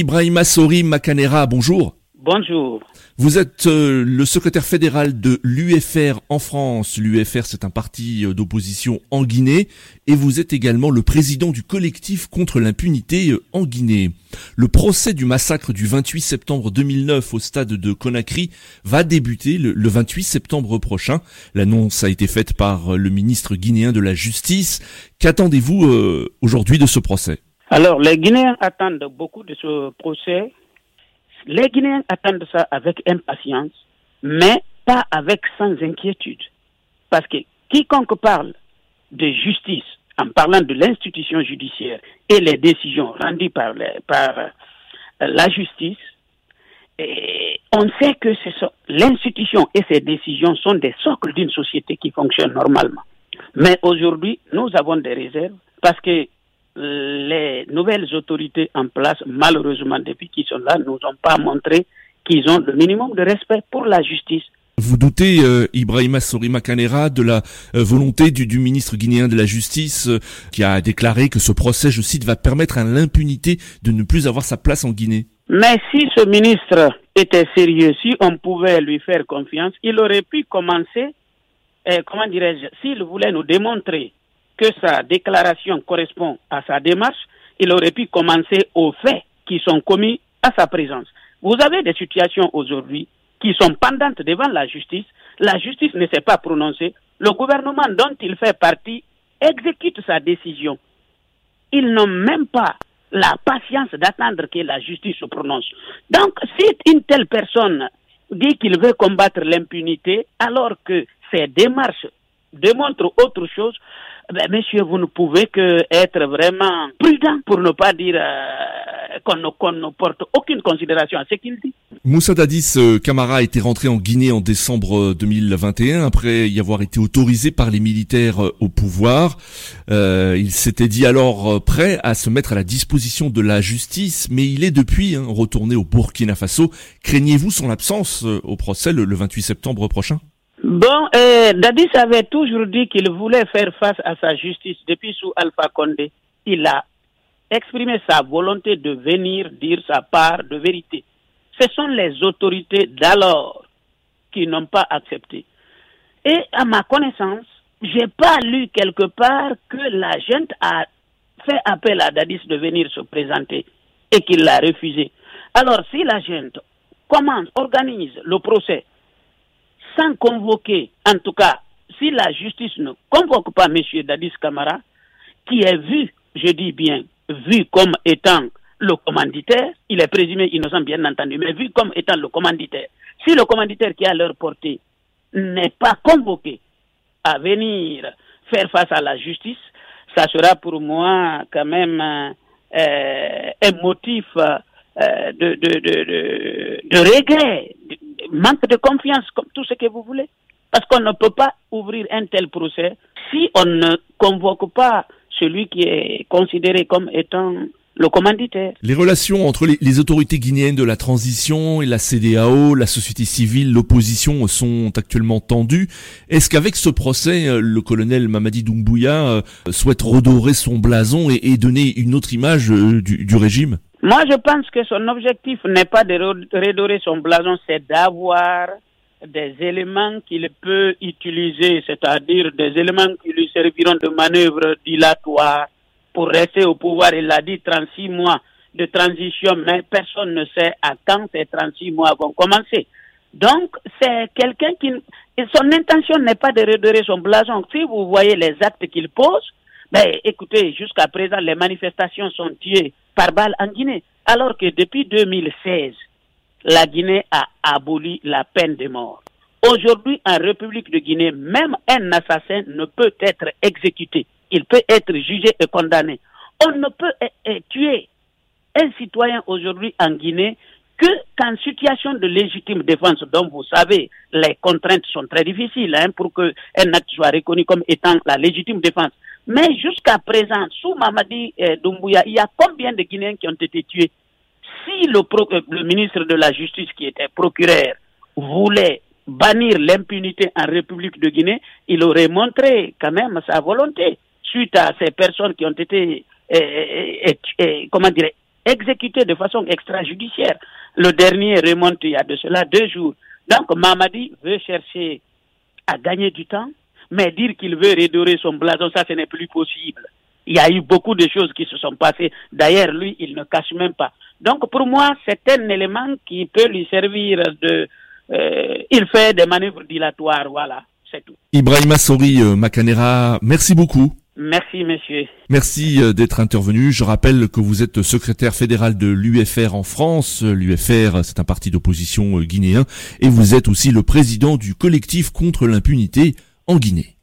Ibrahima Sori Makanera, bonjour. Bonjour. Vous êtes euh, le secrétaire fédéral de l'UFR en France. L'UFR, c'est un parti euh, d'opposition en Guinée. Et vous êtes également le président du collectif contre l'impunité euh, en Guinée. Le procès du massacre du 28 septembre 2009 au stade de Conakry va débuter le, 28 septembre prochain. L'annonce a été faite par le ministre guinéen de la Justice. Qu'attendez-vous aujourd'hui de ce procès? Alors, les Guinéens attendent beaucoup de ce procès les Guinéens attendent ça avec impatience, mais pas avec sans inquiétude. Parce que quiconque parle de justice en parlant de l'institution judiciaire et les décisions rendues par, euh, la justice, et on sait que l'institution et ses décisions sont des socles d'une société qui fonctionne normalement. Mais aujourd'hui, nous avons des réserves parce que les nouvelles autorités en place, malheureusement, depuis qu'ils sont là, nous ont pas montré qu'ils ont le minimum de respect pour la justice. Vous doutez, euh, Ibrahima Sorima Kanera, de la euh, volonté du, ministre guinéen de la Justice euh, qui a déclaré que ce procès, je cite, va permettre à l'impunité de ne plus avoir sa place en Guinée Mais si ce ministre était sérieux, si on pouvait lui faire confiance, il aurait pu commencer, comment dirais-je, s'il voulait nous démontrer que sa déclaration correspond à sa démarche, il aurait pu commencer aux faits qui sont commis à sa présence. Vous avez des situations aujourd'hui qui sont pendantes devant la justice. La justice ne s'est pas prononcée. Le gouvernement dont il fait partie exécute sa décision. Ils n'ont même pas la patience d'attendre que la justice se prononce. Donc, si une telle personne dit qu'il veut combattre l'impunité alors que ses démarches démontrent autre chose, ben, monsieur, vous ne pouvez que être vraiment prudent pour ne pas dire euh, qu'on ne, porte aucune considération à ce qu'il dit. Moussa Dadis euh, Camara était rentré en Guinée en décembre 2021 euh, après y avoir été autorisé par les militaires au pouvoir. il s'était dit alors prêt à se mettre à la disposition de la justice, mais il est depuis hein, retourné au Burkina Faso. Craignez-vous son absence au procès le 28 septembre prochain? Bon, euh, Dadis avait toujours dit qu'il voulait faire face à sa justice depuis sous Alpha Condé. Il a exprimé sa volonté de venir dire sa part de vérité. Ce sont les autorités d'alors qui n'ont pas accepté. Et à ma connaissance, j'ai pas lu quelque part que la gente a fait appel à Dadis de venir se présenter et qu'il l'a refusé. Alors, si la gente commence, organise le procès sans convoquer, en tout cas, si la justice ne convoque pas M. Dadis Kamara, qui est vu, je dis bien, vu comme étant le commanditaire, il est présumé innocent bien entendu, mais vu comme étant le commanditaire, si le commanditaire qui a leur portée n'est pas convoqué à venir faire face à la justice, ça sera pour moi quand même euh, un motif euh, de, de, regret, manque de confiance, comme tout ce que vous voulez. Parce qu'on ne peut pas ouvrir un tel procès si on ne convoque pas celui qui est considéré comme étant le commanditaire. Les relations entre les, autorités guinéennes de la transition et la CDAO, la société civile, l'opposition sont actuellement tendues. Est-ce qu'avec ce procès, euh, le colonel Mamadi Doumbouya euh, souhaite redorer son blason et, donner une autre image euh, du régime? Moi, je pense que son objectif n'est pas de redorer son blason, c'est d'avoir des éléments qu'il peut utiliser, c'est-à-dire des éléments qui lui serviront de manœuvre dilatoire pour rester au pouvoir. Il a dit 36 mois de transition, mais personne ne sait à quand ces 36 mois vont commencer. Donc, c'est quelqu'un qui... Son intention n'est pas de redorer son blason. Si vous voyez les actes qu'il pose, ben, écoutez, jusqu'à présent, les manifestations sont tuées par balle en Guinée. Alors que depuis 2016, la Guinée a aboli la peine de mort. Aujourd'hui, en République de Guinée, même un assassin ne peut être exécuté. Il peut être jugé et condamné. On ne peut tuer un citoyen aujourd'hui en Guinée que qu'en situation de légitime défense, dont vous savez, les contraintes sont très difficiles hein, pour qu'un acte soit reconnu comme étant la légitime défense. Mais jusqu'à présent, sous Mamadi euh, Doumbouya, il y a combien de Guinéens qui ont été tués Si le, euh, le ministre de la Justice, qui était procureur, voulait bannir l'impunité en République de Guinée, il aurait montré quand même sa volonté suite à ces personnes qui ont été, euh, comment dire, exécutés de façon extrajudiciaire. Le dernier remonte il y a de cela deux jours. Donc Mamadi veut chercher à gagner du temps, mais dire qu'il veut redorer son blason, ça ce n'est plus possible. Il y a eu beaucoup de choses qui se sont passées. D'ailleurs, lui, il ne cache même pas. Donc pour moi, c'est un élément qui peut lui servir de... Euh, il fait des manœuvres dilatoires, voilà, c'est tout. Ibrahima Sori euh, Macanera, merci beaucoup. Merci, monsieur. Merci euh, d'être intervenu. Je rappelle que vous êtes secrétaire fédéral de l'UFR en France. L'UFR, c'est un parti d'opposition guinéen. Et vous êtes aussi le président du collectif contre l'impunité en Guinée.